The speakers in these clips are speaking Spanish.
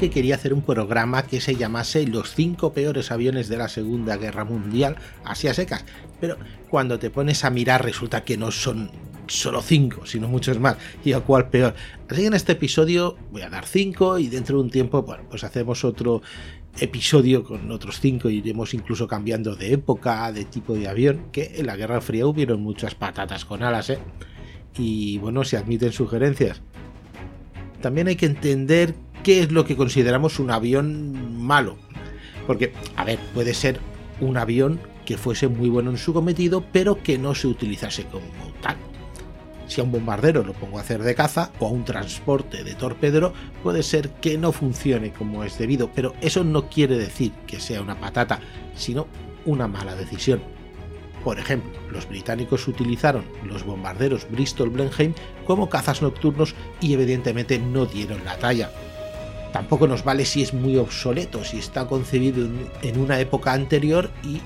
Que quería hacer un programa que se llamase Los cinco peores aviones de la Segunda Guerra Mundial, así a secas, pero cuando te pones a mirar resulta que no son solo cinco, sino muchos más, y a cuál peor. Así que en este episodio voy a dar cinco y dentro de un tiempo, bueno, pues hacemos otro episodio con otros cinco iremos incluso cambiando de época, de tipo de avión, que en la Guerra Fría hubieron muchas patatas con alas, ¿eh? Y bueno, se admiten sugerencias. También hay que entender qué es lo que consideramos un avión malo. Porque, a ver, puede ser un avión que fuese muy bueno en su cometido, pero que no se utilizase como tal. Si a un bombardero lo pongo a hacer de caza o a un transporte de torpedero, puede ser que no funcione como es debido, pero eso no quiere decir que sea una patata, sino una mala decisión. Por ejemplo, los británicos utilizaron los bombarderos Bristol Blenheim como cazas nocturnos y evidentemente no dieron la talla. Tampoco nos vale si es muy obsoleto, si está concebido en una época anterior y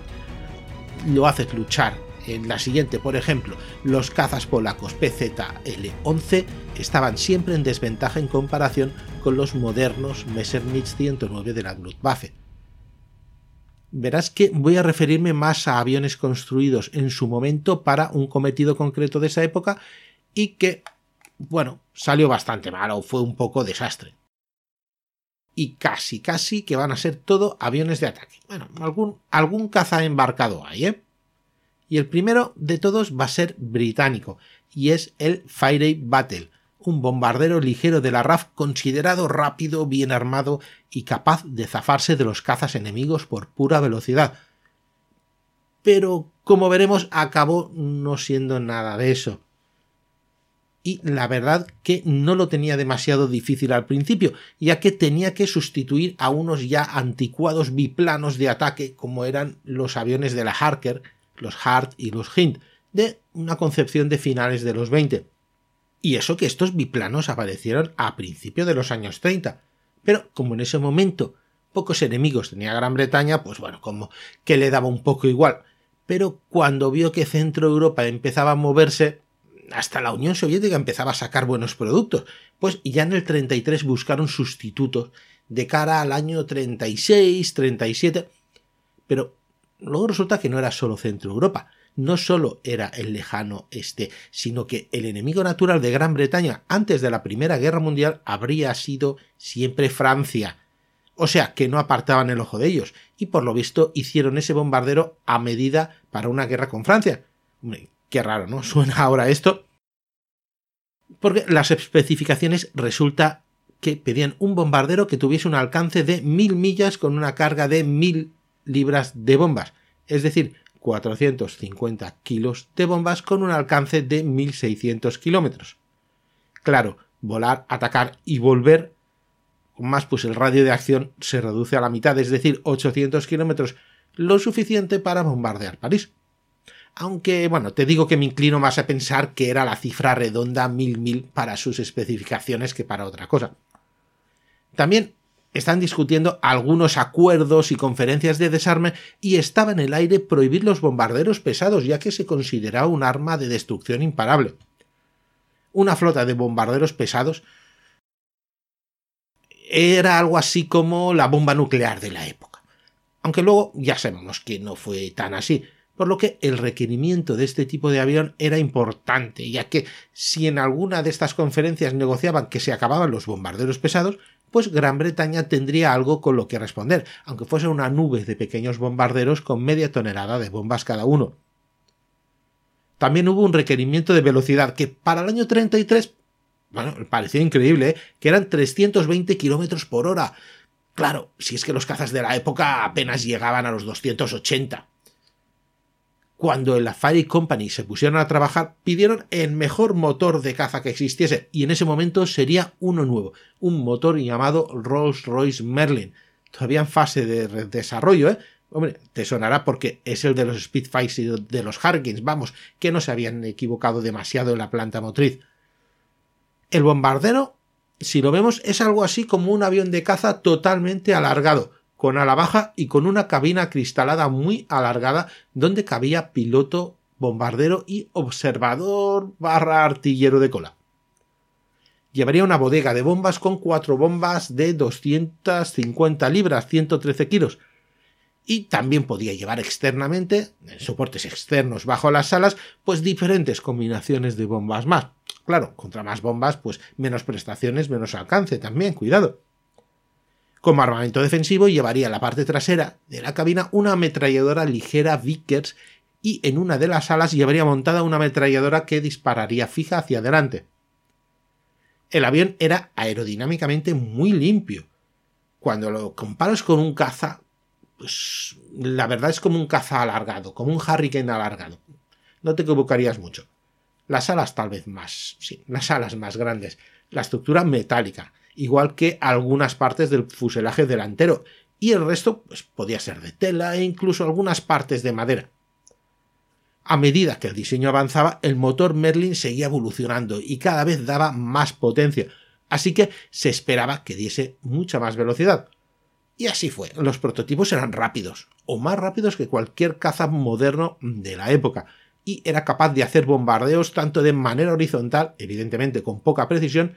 lo haces luchar en la siguiente, por ejemplo, los cazas polacos PZL-11 estaban siempre en desventaja en comparación con los modernos Messerschmitt 109 de la Luftwaffe. Verás que voy a referirme más a aviones construidos en su momento para un cometido concreto de esa época y que, bueno, salió bastante mal o fue un poco desastre. Y casi, casi que van a ser todo aviones de ataque. Bueno, algún, algún caza embarcado hay, ¿eh? Y el primero de todos va a ser británico, y es el Fire Battle, un bombardero ligero de la RAF considerado rápido, bien armado y capaz de zafarse de los cazas enemigos por pura velocidad. Pero, como veremos, acabó no siendo nada de eso. Y la verdad que no lo tenía demasiado difícil al principio, ya que tenía que sustituir a unos ya anticuados biplanos de ataque como eran los aviones de la Harker los Hart y los Hint, de una concepción de finales de los 20. Y eso que estos biplanos aparecieron a principios de los años 30. Pero como en ese momento pocos enemigos tenía Gran Bretaña, pues bueno, como que le daba un poco igual. Pero cuando vio que Centro Europa empezaba a moverse, hasta la Unión Soviética empezaba a sacar buenos productos, pues ya en el 33 buscaron sustitutos de cara al año 36, 37, pero Luego resulta que no era solo Centro Europa, no solo era el lejano este, sino que el enemigo natural de Gran Bretaña antes de la Primera Guerra Mundial habría sido siempre Francia. O sea, que no apartaban el ojo de ellos, y por lo visto hicieron ese bombardero a medida para una guerra con Francia. Qué raro, ¿no? Suena ahora esto. Porque las especificaciones resulta que pedían un bombardero que tuviese un alcance de mil millas con una carga de mil libras de bombas, es decir, 450 kilos de bombas con un alcance de 1600 kilómetros. Claro, volar, atacar y volver, más pues el radio de acción se reduce a la mitad, es decir, 800 kilómetros, lo suficiente para bombardear París. Aunque, bueno, te digo que me inclino más a pensar que era la cifra redonda mil mil para sus especificaciones que para otra cosa. También están discutiendo algunos acuerdos y conferencias de desarme y estaba en el aire prohibir los bombarderos pesados ya que se consideraba un arma de destrucción imparable. Una flota de bombarderos pesados era algo así como la bomba nuclear de la época. Aunque luego ya sabemos que no fue tan así, por lo que el requerimiento de este tipo de avión era importante, ya que si en alguna de estas conferencias negociaban que se acababan los bombarderos pesados, pues Gran Bretaña tendría algo con lo que responder, aunque fuese una nube de pequeños bombarderos con media tonelada de bombas cada uno. También hubo un requerimiento de velocidad que para el año 33, bueno, parecía increíble, ¿eh? que eran 320 kilómetros por hora. Claro, si es que los cazas de la época apenas llegaban a los 280 cuando en la Fire Company se pusieron a trabajar, pidieron el mejor motor de caza que existiese, y en ese momento sería uno nuevo, un motor llamado Rolls-Royce Merlin, todavía en fase de desarrollo, ¿eh? Hombre, te sonará porque es el de los Spitfires y de los Harkins, vamos, que no se habían equivocado demasiado en la planta motriz. El bombardero, si lo vemos, es algo así como un avión de caza totalmente alargado, con ala baja y con una cabina cristalada muy alargada donde cabía piloto, bombardero y observador barra artillero de cola. Llevaría una bodega de bombas con cuatro bombas de 250 libras, 113 kilos. Y también podía llevar externamente, en soportes externos bajo las alas, pues diferentes combinaciones de bombas más. Claro, contra más bombas, pues menos prestaciones, menos alcance también, cuidado. Como armamento defensivo llevaría en la parte trasera de la cabina una ametralladora ligera Vickers y en una de las alas llevaría montada una ametralladora que dispararía fija hacia adelante. El avión era aerodinámicamente muy limpio. Cuando lo comparas con un caza, pues la verdad es como un caza alargado, como un Hurricane alargado. No te equivocarías mucho. Las alas tal vez más, sí, las alas más grandes, la estructura metálica, igual que algunas partes del fuselaje delantero, y el resto pues, podía ser de tela e incluso algunas partes de madera. A medida que el diseño avanzaba, el motor Merlin seguía evolucionando y cada vez daba más potencia, así que se esperaba que diese mucha más velocidad. Y así fue, los prototipos eran rápidos, o más rápidos que cualquier caza moderno de la época, y era capaz de hacer bombardeos tanto de manera horizontal, evidentemente con poca precisión,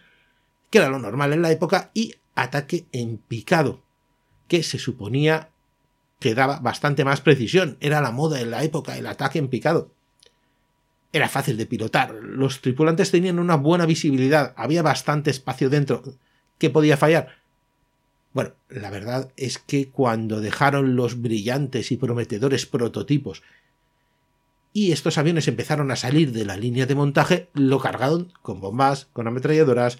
que era lo normal en la época, y ataque en picado, que se suponía que daba bastante más precisión. Era la moda en la época, el ataque en picado. Era fácil de pilotar, los tripulantes tenían una buena visibilidad, había bastante espacio dentro. ¿Qué podía fallar? Bueno, la verdad es que cuando dejaron los brillantes y prometedores prototipos y estos aviones empezaron a salir de la línea de montaje, lo cargaron con bombas, con ametralladoras,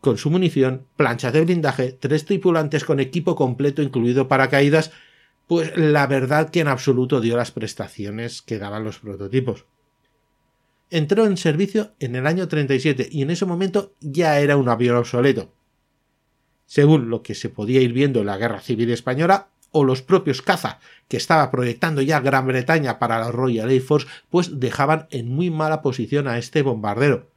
con su munición, planchas de blindaje, tres tripulantes con equipo completo incluido paracaídas, pues la verdad que en absoluto dio las prestaciones que daban los prototipos. Entró en servicio en el año 37 y en ese momento ya era un avión obsoleto. Según lo que se podía ir viendo en la Guerra Civil Española, o los propios caza que estaba proyectando ya Gran Bretaña para la Royal Air Force, pues dejaban en muy mala posición a este bombardero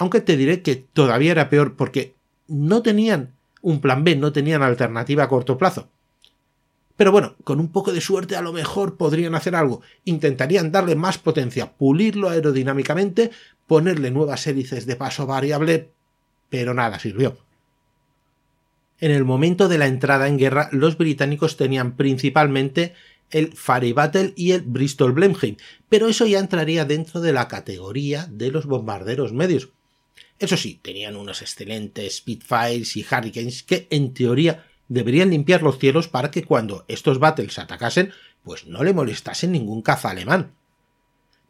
aunque te diré que todavía era peor porque no tenían un plan B, no tenían alternativa a corto plazo. Pero bueno, con un poco de suerte a lo mejor podrían hacer algo. Intentarían darle más potencia, pulirlo aerodinámicamente, ponerle nuevas hélices de paso variable, pero nada sirvió. En el momento de la entrada en guerra, los británicos tenían principalmente el Fairey Battle y el Bristol Blenheim, pero eso ya entraría dentro de la categoría de los bombarderos medios. Eso sí, tenían unos excelentes Spitfires y Hurricanes que en teoría deberían limpiar los cielos para que cuando estos battles atacasen, pues no le molestasen ningún caza alemán.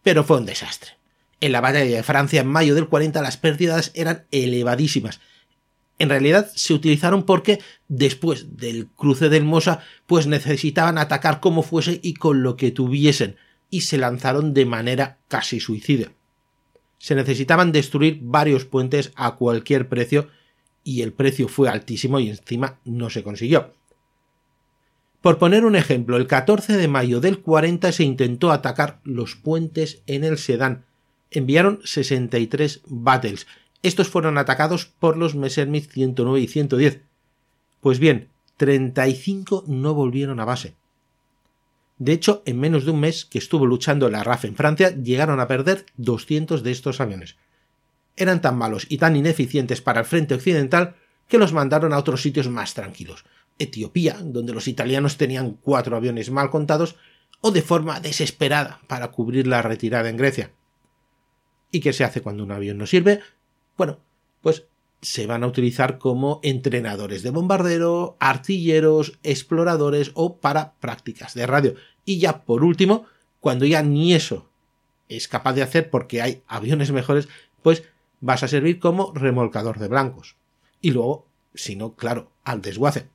Pero fue un desastre. En la batalla de Francia en mayo del 40 las pérdidas eran elevadísimas. En realidad se utilizaron porque después del cruce del Mosa pues necesitaban atacar como fuese y con lo que tuviesen y se lanzaron de manera casi suicida se necesitaban destruir varios puentes a cualquier precio y el precio fue altísimo y encima no se consiguió. Por poner un ejemplo, el 14 de mayo del 40 se intentó atacar los puentes en el Sedán. Enviaron 63 battles. Estos fueron atacados por los Messerschmitt 109 y 110. Pues bien, 35 no volvieron a base. De hecho, en menos de un mes que estuvo luchando la RAF en Francia, llegaron a perder 200 de estos aviones. Eran tan malos y tan ineficientes para el frente occidental que los mandaron a otros sitios más tranquilos. Etiopía, donde los italianos tenían cuatro aviones mal contados, o de forma desesperada para cubrir la retirada en Grecia. ¿Y qué se hace cuando un avión no sirve? Bueno, pues se van a utilizar como entrenadores de bombardero, artilleros, exploradores o para prácticas de radio. Y ya por último, cuando ya ni eso es capaz de hacer porque hay aviones mejores, pues vas a servir como remolcador de blancos. Y luego, si no, claro, al desguace.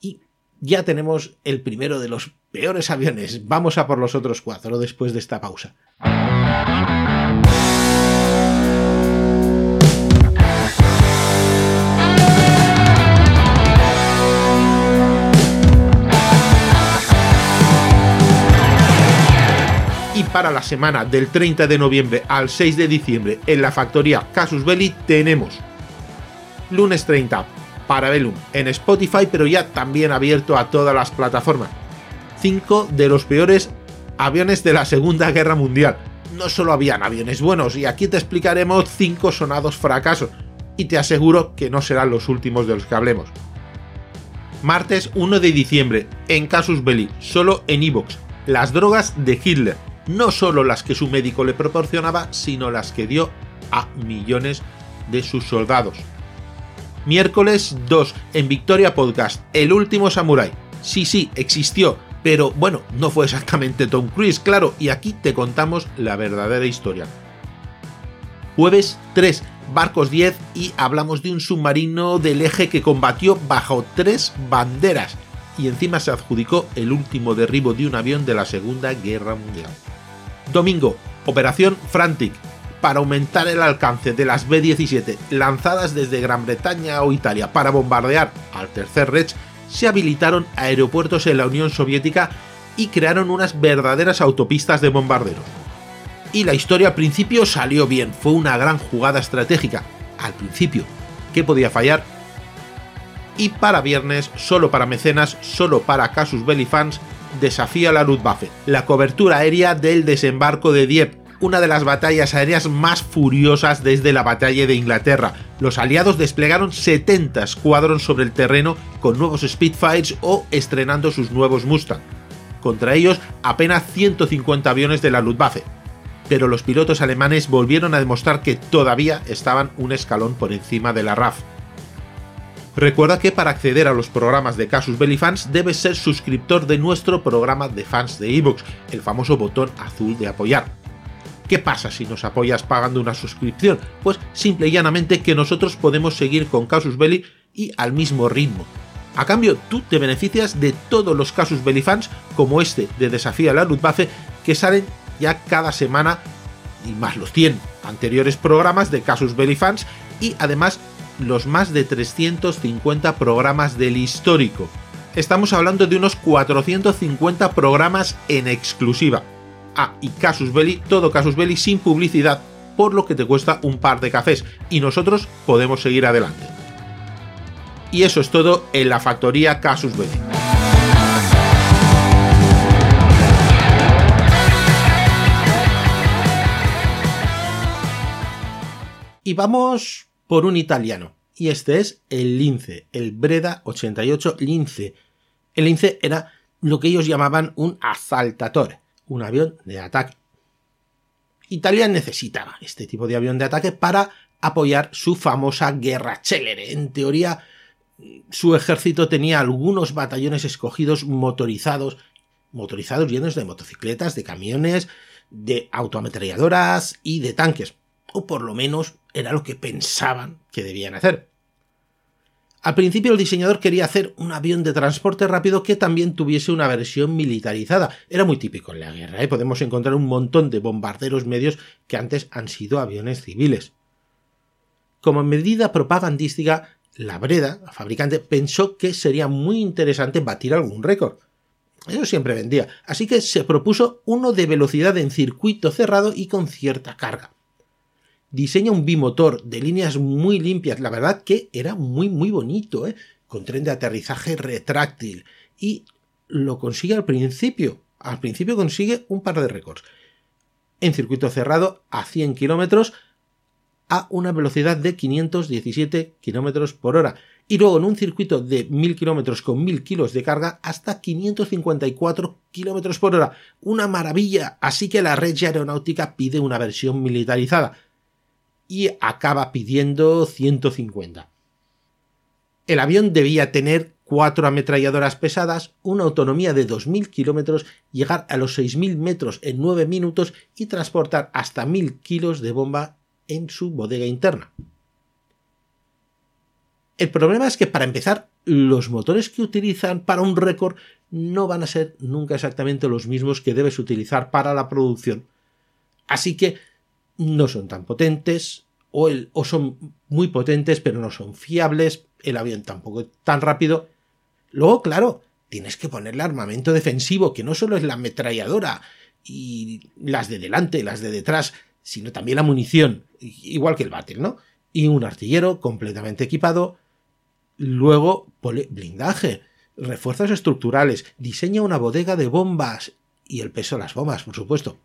Y ya tenemos el primero de los peores aviones. Vamos a por los otros cuatro después de esta pausa. Para la semana del 30 de noviembre al 6 de diciembre en la factoría Casus Belli tenemos lunes 30 Parabellum en Spotify pero ya también abierto a todas las plataformas. 5 de los peores aviones de la Segunda Guerra Mundial. no solo habían aviones buenos, y aquí te explicaremos cinco sonados fracasos, y te aseguro que no serán los últimos de los que hablemos. Martes 1 de diciembre, en Casus Belli, solo en Evox, las drogas de Hitler, no solo las que su médico le proporcionaba, sino las que dio a millones de sus soldados. Miércoles 2, en Victoria Podcast, El último Samurai. Sí, sí, existió, pero bueno, no fue exactamente Tom Cruise, claro, y aquí te contamos la verdadera historia. Jueves 3, Barcos 10 y hablamos de un submarino del eje que combatió bajo tres banderas y encima se adjudicó el último derribo de un avión de la Segunda Guerra Mundial. Domingo, Operación Frantic, para aumentar el alcance de las B-17 lanzadas desde Gran Bretaña o Italia para bombardear al Tercer Reich, se habilitaron aeropuertos en la Unión Soviética y crearon unas verdaderas autopistas de bombardero. Y la historia al principio salió bien, fue una gran jugada estratégica. Al principio, ¿qué podía fallar? Y para viernes, solo para mecenas, solo para Casus Belli fans, desafía la Luftwaffe, la cobertura aérea del desembarco de Dieppe, una de las batallas aéreas más furiosas desde la batalla de Inglaterra. Los aliados desplegaron 70 escuadrones sobre el terreno con nuevos Spitfires o estrenando sus nuevos Mustang. Contra ellos apenas 150 aviones de la Luftwaffe. Pero los pilotos alemanes volvieron a demostrar que todavía estaban un escalón por encima de la RAF. Recuerda que para acceder a los programas de Casus Belli Fans debes ser suscriptor de nuestro programa de fans de Evox, el famoso botón azul de apoyar. ¿Qué pasa si nos apoyas pagando una suscripción? Pues simple y llanamente que nosotros podemos seguir con Casus Belli y al mismo ritmo. A cambio, tú te beneficias de todos los Casus Belli fans, como este de Desafía a la Luftwaffe, que salen ya cada semana, y más los 100 anteriores programas de Casus Belli fans, y además los más de 350 programas del histórico. Estamos hablando de unos 450 programas en exclusiva Ah, y Casus Belli, todo Casus Belli sin publicidad, por lo que te cuesta un par de cafés y nosotros podemos seguir adelante. Y eso es todo en la factoría Casus Belli. Y vamos por un italiano. Y este es el Lince, el Breda 88 Lince. El Lince era lo que ellos llamaban un asaltatore un avión de ataque. Italia necesitaba este tipo de avión de ataque para apoyar su famosa guerra célere. En teoría, su ejército tenía algunos batallones escogidos motorizados, motorizados llenos de motocicletas, de camiones, de autoametralladoras y de tanques. O por lo menos era lo que pensaban que debían hacer. Al principio el diseñador quería hacer un avión de transporte rápido que también tuviese una versión militarizada. Era muy típico en la guerra, ¿eh? podemos encontrar un montón de bombarderos medios que antes han sido aviones civiles. Como medida propagandística, la Breda, fabricante, pensó que sería muy interesante batir algún récord. Eso siempre vendía, así que se propuso uno de velocidad en circuito cerrado y con cierta carga diseña un bimotor de líneas muy limpias, la verdad que era muy muy bonito, ¿eh? con tren de aterrizaje retráctil y lo consigue al principio, al principio consigue un par de récords. En circuito cerrado a 100 kilómetros a una velocidad de 517 kilómetros por hora y luego en un circuito de 1000 kilómetros con 1000 kilos de carga hasta 554 kilómetros por hora. Una maravilla, así que la red aeronáutica pide una versión militarizada y acaba pidiendo 150. El avión debía tener cuatro ametralladoras pesadas, una autonomía de 2.000 kilómetros, llegar a los 6.000 metros en 9 minutos y transportar hasta 1.000 kilos de bomba en su bodega interna. El problema es que para empezar, los motores que utilizan para un récord no van a ser nunca exactamente los mismos que debes utilizar para la producción. Así que no son tan potentes o, son muy potentes pero no son fiables, el avión tampoco es tan rápido. Luego, claro, tienes que ponerle armamento defensivo, que no solo es la ametralladora y las de delante, las de detrás, sino también la munición, igual que el Battle, ¿no? Y un artillero completamente equipado. Luego, blindaje, refuerzos estructurales, diseña una bodega de bombas y el peso de las bombas, por supuesto.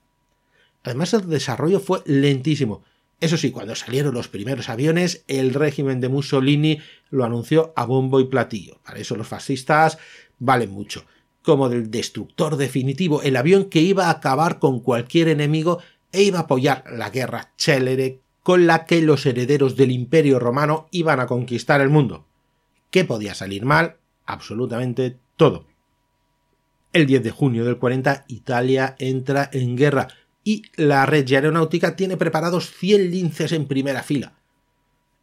Además el desarrollo fue lentísimo. Eso sí, cuando salieron los primeros aviones, el régimen de Mussolini lo anunció a bombo y platillo. Para eso los fascistas valen mucho. Como del destructor definitivo, el avión que iba a acabar con cualquier enemigo e iba a apoyar la guerra célere con la que los herederos del imperio romano iban a conquistar el mundo. ¿Qué podía salir mal? Absolutamente todo. El 10 de junio del 40 Italia entra en guerra y la red aeronáutica tiene preparados 100 linces en primera fila.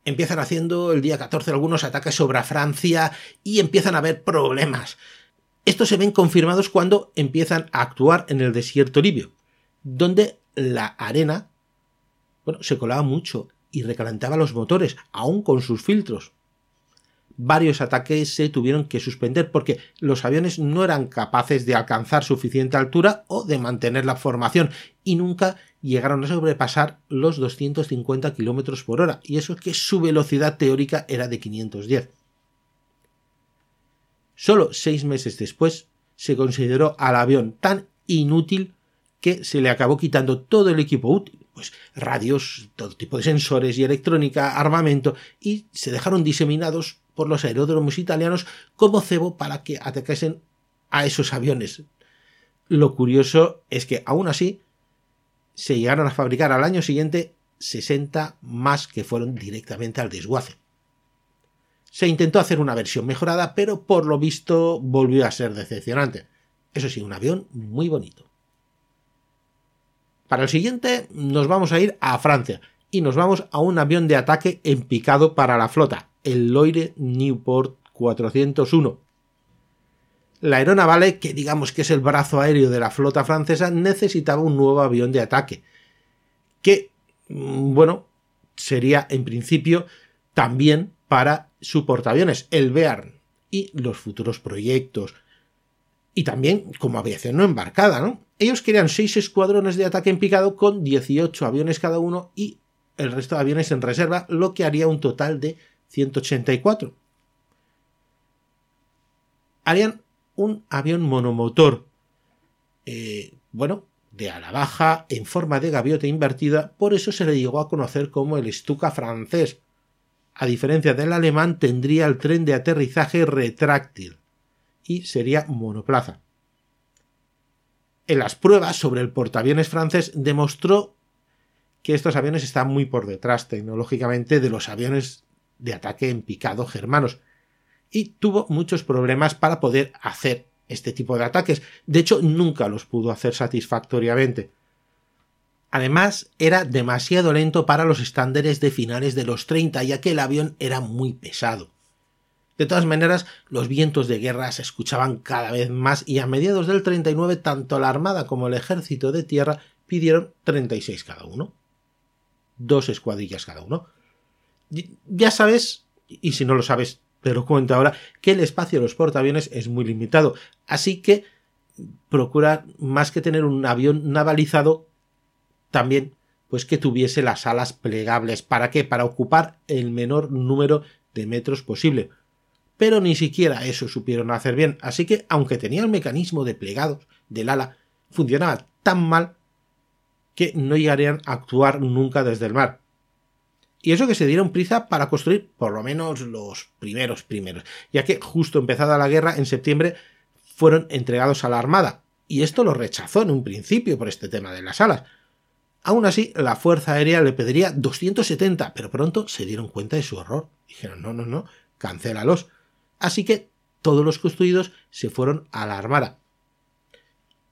Empiezan haciendo el día 14 algunos ataques sobre Francia y empiezan a haber problemas. Estos se ven confirmados cuando empiezan a actuar en el desierto libio, donde la arena bueno, se colaba mucho y recalentaba los motores, aún con sus filtros varios ataques se tuvieron que suspender porque los aviones no eran capaces de alcanzar suficiente altura o de mantener la formación y nunca llegaron a sobrepasar los 250 km por hora y eso es que su velocidad teórica era de 510. Solo seis meses después se consideró al avión tan inútil que se le acabó quitando todo el equipo útil, pues radios, todo tipo de sensores y electrónica, armamento, y se dejaron diseminados por los aeródromos italianos como cebo para que atacasen a esos aviones. Lo curioso es que aún así se llegaron a fabricar al año siguiente 60 más que fueron directamente al desguace. Se intentó hacer una versión mejorada, pero por lo visto volvió a ser decepcionante. Eso sí, un avión muy bonito. Para el siguiente nos vamos a ir a Francia y nos vamos a un avión de ataque en picado para la flota, el Loire Newport 401. La aeronavale, que digamos que es el brazo aéreo de la flota francesa, necesitaba un nuevo avión de ataque, que, mm, bueno, sería en principio también para su portaaviones, el Bearn, y los futuros proyectos, y también como aviación no embarcada, ¿no? Ellos querían seis escuadrones de ataque en picado con 18 aviones cada uno y el resto de aviones en reserva, lo que haría un total de 184. Harían un avión monomotor, eh, bueno, de ala baja, en forma de gaviota invertida, por eso se le llegó a conocer como el Stuka francés. A diferencia del alemán, tendría el tren de aterrizaje retráctil y sería monoplaza. En las pruebas sobre el portaaviones francés demostró que estos aviones están muy por detrás tecnológicamente de los aviones de ataque en picado germanos y tuvo muchos problemas para poder hacer este tipo de ataques. De hecho, nunca los pudo hacer satisfactoriamente. Además, era demasiado lento para los estándares de finales de los 30, ya que el avión era muy pesado. De todas maneras, los vientos de guerra se escuchaban cada vez más y a mediados del 39 tanto la Armada como el Ejército de Tierra pidieron 36 cada uno. Dos escuadrillas cada uno ya sabes, y si no lo sabes, te lo cuento ahora, que el espacio de los portaaviones es muy limitado. Así que procura, más que tener un avión navalizado, también pues que tuviese las alas plegables. ¿Para qué? Para ocupar el menor número de metros posible. Pero ni siquiera eso supieron hacer bien. Así que, aunque tenía el mecanismo de plegados del ala, funcionaba tan mal que no llegarían a actuar nunca desde el mar. Y eso que se dieron prisa para construir por lo menos los primeros primeros, ya que justo empezada la guerra en septiembre fueron entregados a la Armada, y esto lo rechazó en un principio por este tema de las alas. Aún así, la Fuerza Aérea le pediría 270, pero pronto se dieron cuenta de su error. Dijeron, no, no, no, cancélalos. Así que todos los construidos se fueron a la Armada.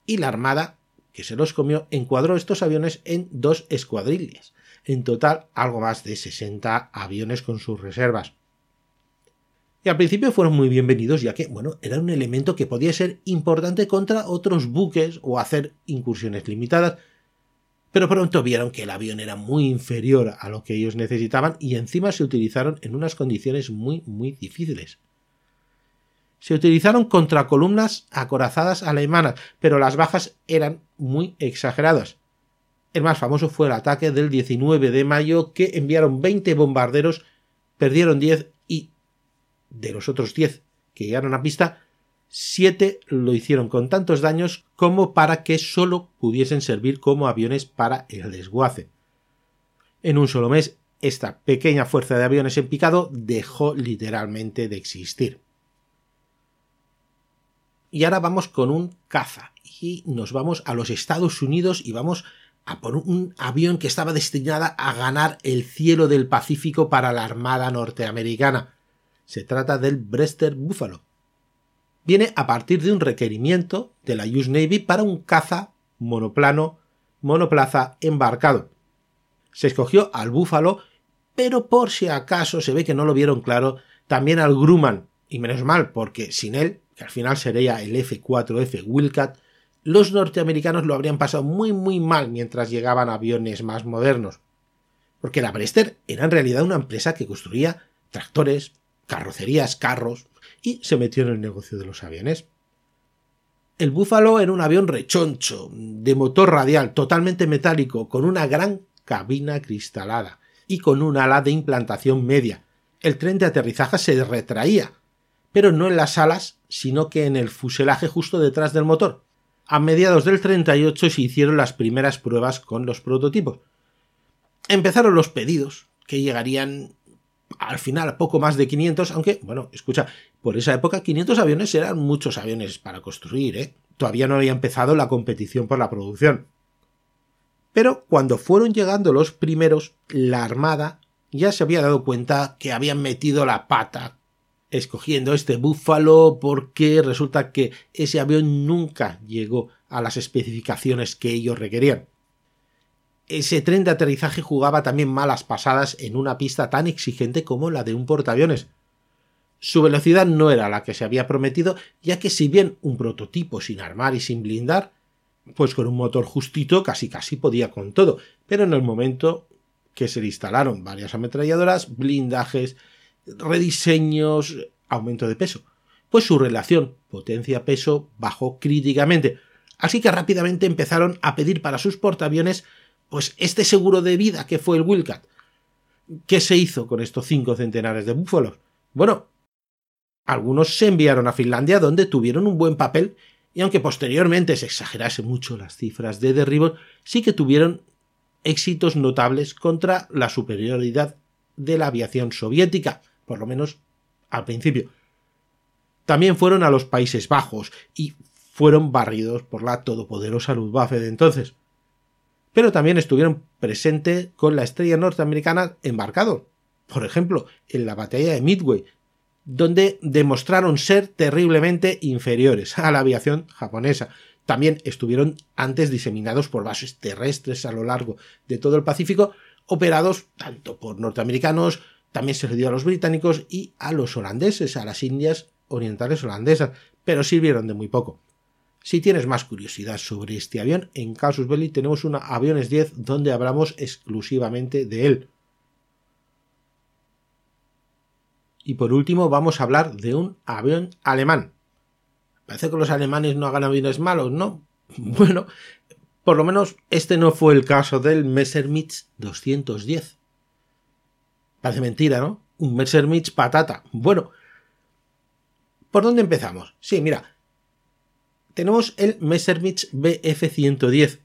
Y la Armada, que se los comió, encuadró estos aviones en dos escuadrillas en total algo más de 60 aviones con sus reservas. Y al principio fueron muy bienvenidos ya que, bueno, era un elemento que podía ser importante contra otros buques o hacer incursiones limitadas, pero pronto vieron que el avión era muy inferior a lo que ellos necesitaban y encima se utilizaron en unas condiciones muy, muy difíciles. Se utilizaron contra columnas acorazadas alemanas, pero las bajas eran muy exageradas. El más famoso fue el ataque del 19 de mayo que enviaron 20 bombarderos, perdieron 10 y de los otros 10 que llegaron a pista, siete lo hicieron con tantos daños como para que solo pudiesen servir como aviones para el desguace. En un solo mes, esta pequeña fuerza de aviones en picado dejó literalmente de existir. Y ahora vamos con un caza y nos vamos a los Estados Unidos y vamos a por un avión que estaba destinada a ganar el cielo del Pacífico para la Armada norteamericana. Se trata del Brester Buffalo. Viene a partir de un requerimiento de la US Navy para un caza monoplano monoplaza embarcado. Se escogió al Buffalo, pero por si acaso se ve que no lo vieron claro, también al Grumman, y menos mal, porque sin él, que al final sería el F4F Wildcat, los norteamericanos lo habrían pasado muy muy mal mientras llegaban aviones más modernos. Porque la Brester era en realidad una empresa que construía tractores, carrocerías, carros, y se metió en el negocio de los aviones. El Búfalo era un avión rechoncho, de motor radial, totalmente metálico, con una gran cabina cristalada y con un ala de implantación media. El tren de aterrizaje se retraía, pero no en las alas, sino que en el fuselaje justo detrás del motor. A mediados del 38 se hicieron las primeras pruebas con los prototipos. Empezaron los pedidos, que llegarían al final poco más de 500, aunque, bueno, escucha, por esa época 500 aviones eran muchos aviones para construir, ¿eh? Todavía no había empezado la competición por la producción. Pero cuando fueron llegando los primeros, la Armada ya se había dado cuenta que habían metido la pata escogiendo este búfalo porque resulta que ese avión nunca llegó a las especificaciones que ellos requerían. Ese tren de aterrizaje jugaba también malas pasadas en una pista tan exigente como la de un portaaviones. Su velocidad no era la que se había prometido, ya que si bien un prototipo sin armar y sin blindar, pues con un motor justito casi casi podía con todo, pero en el momento que se le instalaron varias ametralladoras, blindajes, rediseños, aumento de peso. Pues su relación potencia-peso bajó críticamente. Así que rápidamente empezaron a pedir para sus portaaviones pues este seguro de vida que fue el Wildcat. ¿Qué se hizo con estos cinco centenares de búfalos? Bueno, algunos se enviaron a Finlandia donde tuvieron un buen papel y aunque posteriormente se exagerase mucho las cifras de derribo, sí que tuvieron éxitos notables contra la superioridad de la aviación soviética por lo menos al principio. También fueron a los Países Bajos y fueron barridos por la todopoderosa Luftwaffe de entonces. Pero también estuvieron presentes con la estrella norteamericana embarcados, por ejemplo, en la batalla de Midway, donde demostraron ser terriblemente inferiores a la aviación japonesa. También estuvieron antes diseminados por bases terrestres a lo largo de todo el Pacífico, operados tanto por norteamericanos también se le dio a los británicos y a los holandeses, a las Indias orientales holandesas, pero sirvieron de muy poco. Si tienes más curiosidad sobre este avión, en Casus Belli tenemos un Aviones 10 donde hablamos exclusivamente de él. Y por último vamos a hablar de un avión alemán. Parece que los alemanes no hagan aviones malos, ¿no? Bueno, por lo menos este no fue el caso del Messerschmitt 210. Parece mentira, ¿no? Un Messerschmitt patata. Bueno, ¿por dónde empezamos? Sí, mira, tenemos el Messerschmitt BF-110,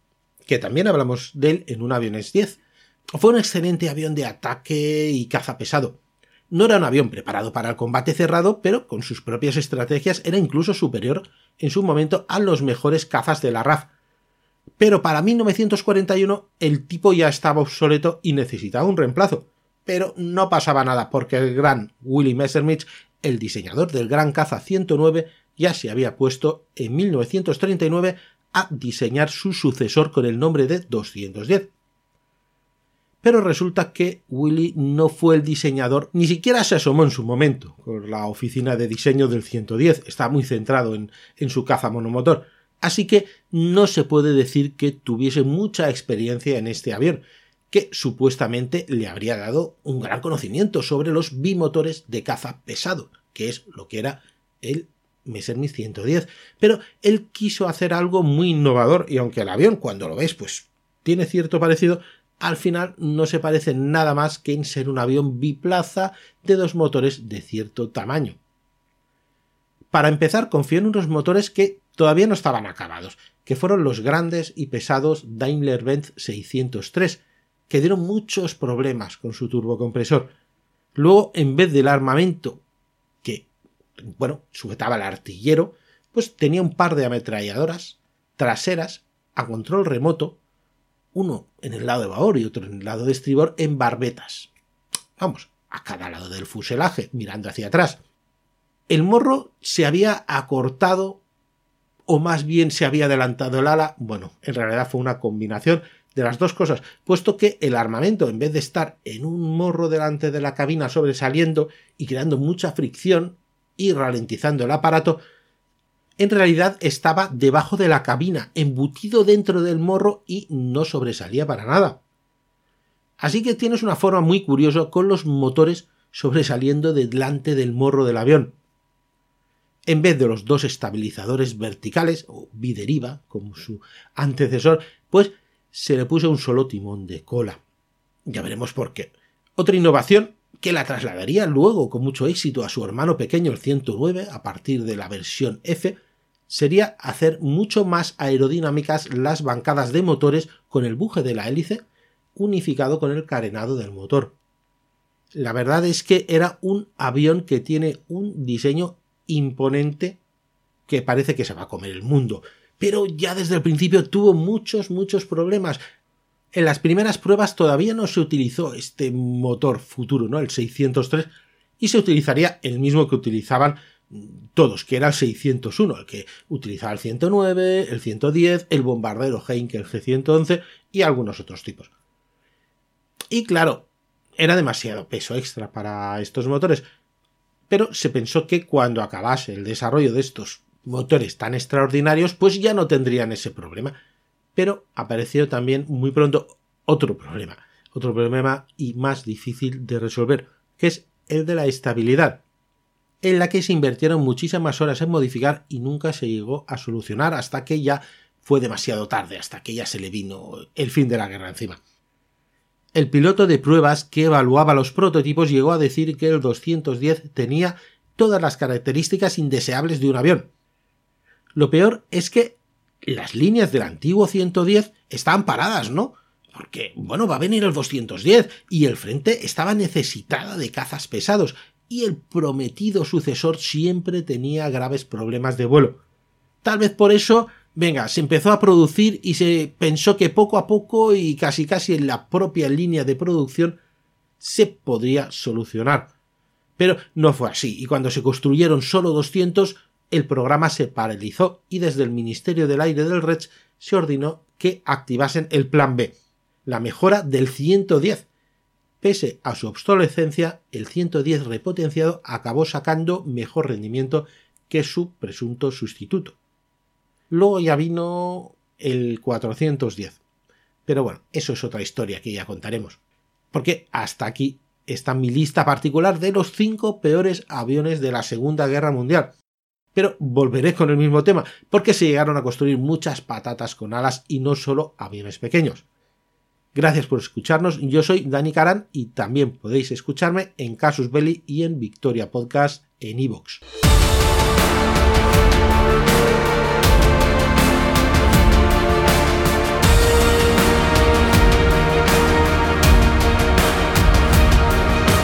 que también hablamos de él en un aviones 10. Fue un excelente avión de ataque y caza pesado. No era un avión preparado para el combate cerrado, pero con sus propias estrategias era incluso superior en su momento a los mejores cazas de la RAF. Pero para 1941 el tipo ya estaba obsoleto y necesitaba un reemplazo pero no pasaba nada porque el gran Willy Messerschmitt, el diseñador del Gran Caza 109, ya se había puesto en 1939 a diseñar su sucesor con el nombre de 210. Pero resulta que Willy no fue el diseñador, ni siquiera se asomó en su momento con la oficina de diseño del 110, está muy centrado en, en su caza monomotor, así que no se puede decir que tuviese mucha experiencia en este avión, que supuestamente le habría dado un gran conocimiento sobre los bimotores de caza pesado, que es lo que era el Messerschmitt 110. Pero él quiso hacer algo muy innovador y aunque el avión cuando lo ves pues tiene cierto parecido, al final no se parece nada más que en ser un avión biplaza de dos motores de cierto tamaño. Para empezar, confió en unos motores que todavía no estaban acabados, que fueron los grandes y pesados Daimler-Benz 603, que dieron muchos problemas con su turbocompresor. Luego, en vez del armamento que, bueno, sujetaba al artillero, pues tenía un par de ametralladoras traseras a control remoto, uno en el lado de babor y otro en el lado de estribor, en barbetas. Vamos, a cada lado del fuselaje, mirando hacia atrás. El morro se había acortado o más bien se había adelantado el ala. Bueno, en realidad fue una combinación de las dos cosas, puesto que el armamento, en vez de estar en un morro delante de la cabina sobresaliendo y creando mucha fricción y ralentizando el aparato, en realidad estaba debajo de la cabina, embutido dentro del morro y no sobresalía para nada. Así que tienes una forma muy curiosa con los motores sobresaliendo delante del morro del avión. En vez de los dos estabilizadores verticales, o bideriva, como su antecesor, pues se le puso un solo timón de cola. Ya veremos por qué. Otra innovación que la trasladaría luego con mucho éxito a su hermano pequeño el 109 a partir de la versión F, sería hacer mucho más aerodinámicas las bancadas de motores con el buje de la hélice unificado con el carenado del motor. La verdad es que era un avión que tiene un diseño imponente que parece que se va a comer el mundo, pero ya desde el principio tuvo muchos, muchos problemas. En las primeras pruebas todavía no se utilizó este motor futuro, ¿no? El 603, y se utilizaría el mismo que utilizaban todos, que era el 601, el que utilizaba el 109, el 110, el bombardero Heinkel G111 y algunos otros tipos. Y claro, era demasiado peso extra para estos motores, pero se pensó que cuando acabase el desarrollo de estos motores tan extraordinarios, pues ya no tendrían ese problema. Pero apareció también muy pronto otro problema, otro problema y más difícil de resolver, que es el de la estabilidad, en la que se invirtieron muchísimas horas en modificar y nunca se llegó a solucionar hasta que ya fue demasiado tarde, hasta que ya se le vino el fin de la guerra encima. El piloto de pruebas que evaluaba los prototipos llegó a decir que el 210 tenía todas las características indeseables de un avión, lo peor es que las líneas del antiguo 110 estaban paradas, ¿no? Porque, bueno, va a venir el 210 y el frente estaba necesitada de cazas pesados y el prometido sucesor siempre tenía graves problemas de vuelo. Tal vez por eso, venga, se empezó a producir y se pensó que poco a poco y casi casi en la propia línea de producción se podría solucionar. Pero no fue así, y cuando se construyeron solo 200, el programa se paralizó y desde el Ministerio del Aire del RECH se ordenó que activasen el Plan B, la mejora del 110. Pese a su obsolescencia, el 110 repotenciado acabó sacando mejor rendimiento que su presunto sustituto. Luego ya vino el 410. Pero bueno, eso es otra historia que ya contaremos. Porque hasta aquí está mi lista particular de los cinco peores aviones de la Segunda Guerra Mundial. Pero volveré con el mismo tema, porque se llegaron a construir muchas patatas con alas y no solo aviones pequeños. Gracias por escucharnos, yo soy Dani Caran y también podéis escucharme en Casus Belli y en Victoria Podcast en iVoox.